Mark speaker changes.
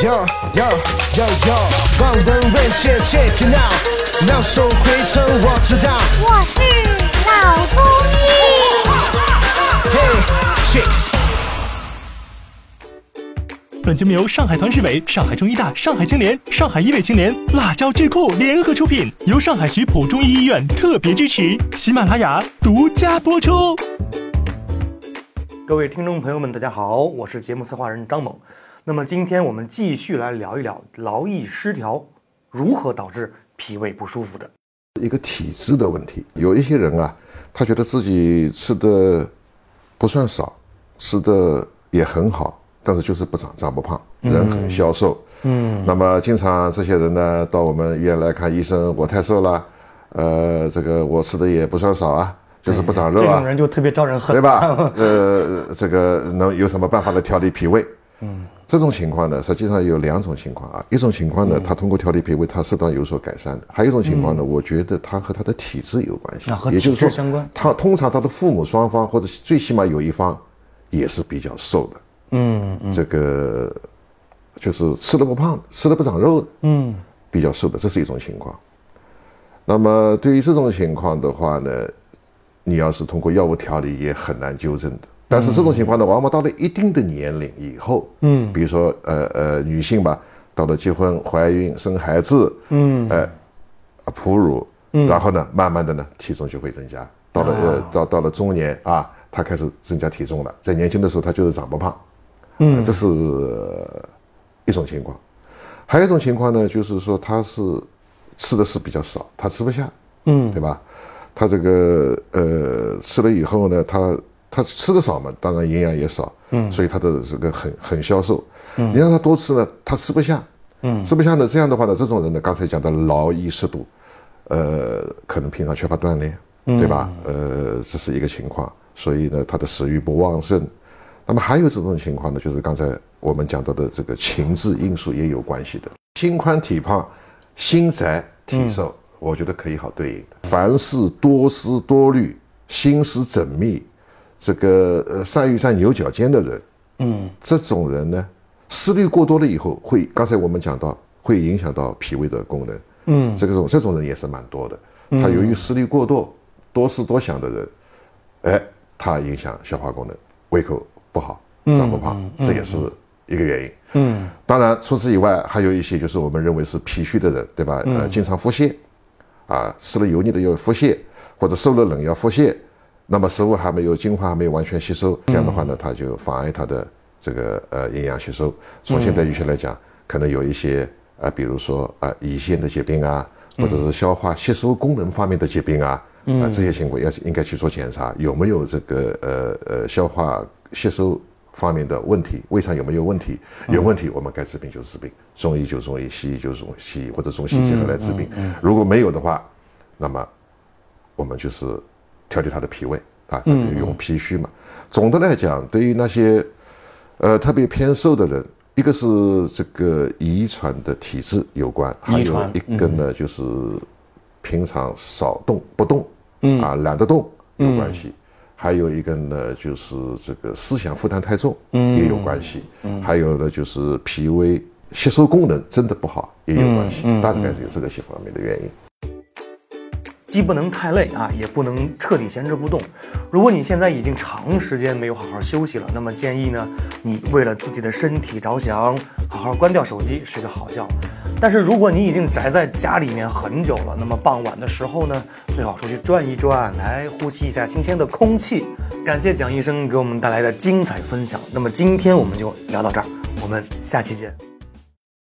Speaker 1: Yo yo yo yo，望闻问切 check it out，妙手回春我知道。
Speaker 2: 我是老中医。
Speaker 1: Hey check。
Speaker 3: 本节目由上海团市委、上海中医大、上海青联、上海医卫青联、辣椒智库联合出品，由上海徐浦中医医院特别支持，喜马拉雅独家播出。
Speaker 4: 各位听众朋友们，大家好，我是节目策划人张猛。那么今天我们继续来聊一聊劳逸失调如何导致脾胃不舒服的。
Speaker 5: 一个体质的问题。有一些人啊，他觉得自己吃的不算少，吃的也很好，但是就是不长，长不胖，人很消瘦。嗯，那么经常这些人呢，到我们医院来看医生，我太瘦了，呃，这个我吃的也不算少啊，就是不长肉啊
Speaker 4: 这种，人就特别招人恨，
Speaker 5: 对吧？呃，这个能有什么办法来调理脾胃？嗯，这种情况呢，实际上有两种情况啊。一种情况呢，他通过调理脾胃，他适当有所改善的；还有一种情况呢，我觉得他和他的体质有关系。也就是说他通常他的父母双方或者最起码有一方也是比较瘦的，
Speaker 4: 嗯
Speaker 5: 这个就是吃的不胖，吃的不长肉的，
Speaker 4: 嗯。
Speaker 5: 比较瘦的，这是一种情况。那么对于这种情况的话呢，你要是通过药物调理也很难纠正的。但是这种情况呢，往往到了一定的年龄以后，
Speaker 4: 嗯
Speaker 5: 比如说呃呃女性吧，到了结婚、怀孕、生孩子，
Speaker 4: 嗯
Speaker 5: 呃，哺乳，然后呢，慢慢的呢，体重就会增加。到了呃到到了中年啊，她开始增加体重了。在年轻的时候，她就是长不胖，
Speaker 4: 嗯
Speaker 5: 这是一种情况。还有一种情况呢，就是说她是吃的是比较少，她吃不下，
Speaker 4: 嗯
Speaker 5: 对吧？她这个呃吃了以后呢，他他吃的少嘛，当然营养也少，嗯，所以他的这个很很消瘦。嗯，你让他多吃呢，他吃不下，嗯，吃不下呢，这样的话呢，这种人呢，刚才讲的劳逸适度，呃，可能平常缺乏锻炼，对吧？呃，这是一个情况，所以呢，他的食欲不旺盛。那么还有这种情况呢，就是刚才我们讲到的这个情志因素也有关系的。心宽体胖、心窄体瘦，我觉得可以好对应的。凡事多思多虑、心思缜密，这个呃善于钻牛角尖的人，
Speaker 4: 嗯
Speaker 5: 这种人呢，思虑过多了以后，会刚才我们讲到会影响到脾胃的功能。
Speaker 4: 嗯
Speaker 5: 这个种这种人也是蛮多的。他由于思虑过多、多思多想的人，哎，他影响消化功能，胃口不好，长不胖，这也是一个原因。
Speaker 4: 嗯
Speaker 5: 当然，除此以外，还有一些就是我们认为是脾虚的人，对吧？呃，经常腹泻，啊，吃了油腻的要腹泻，或者受了冷要腹泻，那么食物还没有精华还没有完全吸收，这样的话呢，它就妨碍它的这个呃营养吸收。从现代医学来讲，可能有一些啊、比如说啊、胰腺的疾病啊，或者是消化吸收功能方面的疾病啊，啊、这些情况要应该去做检查，有没有这个呃呃消化吸收方面的问题，胃肠有没有问题？有问题，我们该治病就治病，中医就中医，西医就中西医，或者中西结合来治病。如果没有的话，那么我们就是调节他的脾胃啊，用脾虚嘛。总的来讲，对于那些呃特别偏瘦的人，一个是这个遗传的体质有关，还有
Speaker 4: 传
Speaker 5: 一个呢就是平常少动不动，啊懒得动有关系。还有一个呢，就是这个思想负担太重，嗯也有关系。还有呢，就是脾胃吸收功能真的不好，也有关系。大概是有这个些方面的原因。
Speaker 4: 既不能太累啊，也不能彻底闲置不动。如果你现在已经长时间没有好好休息了，那么建议呢，你为了自己的身体着想，好好关掉手机，睡个好觉。但是如果你已经宅在家里面很久了，那么傍晚的时候呢，最好出去转一转，来呼吸一下新鲜的空气。感谢蒋医生给我们带来的精彩分享。那么今天我们就聊到这儿，我们下期见。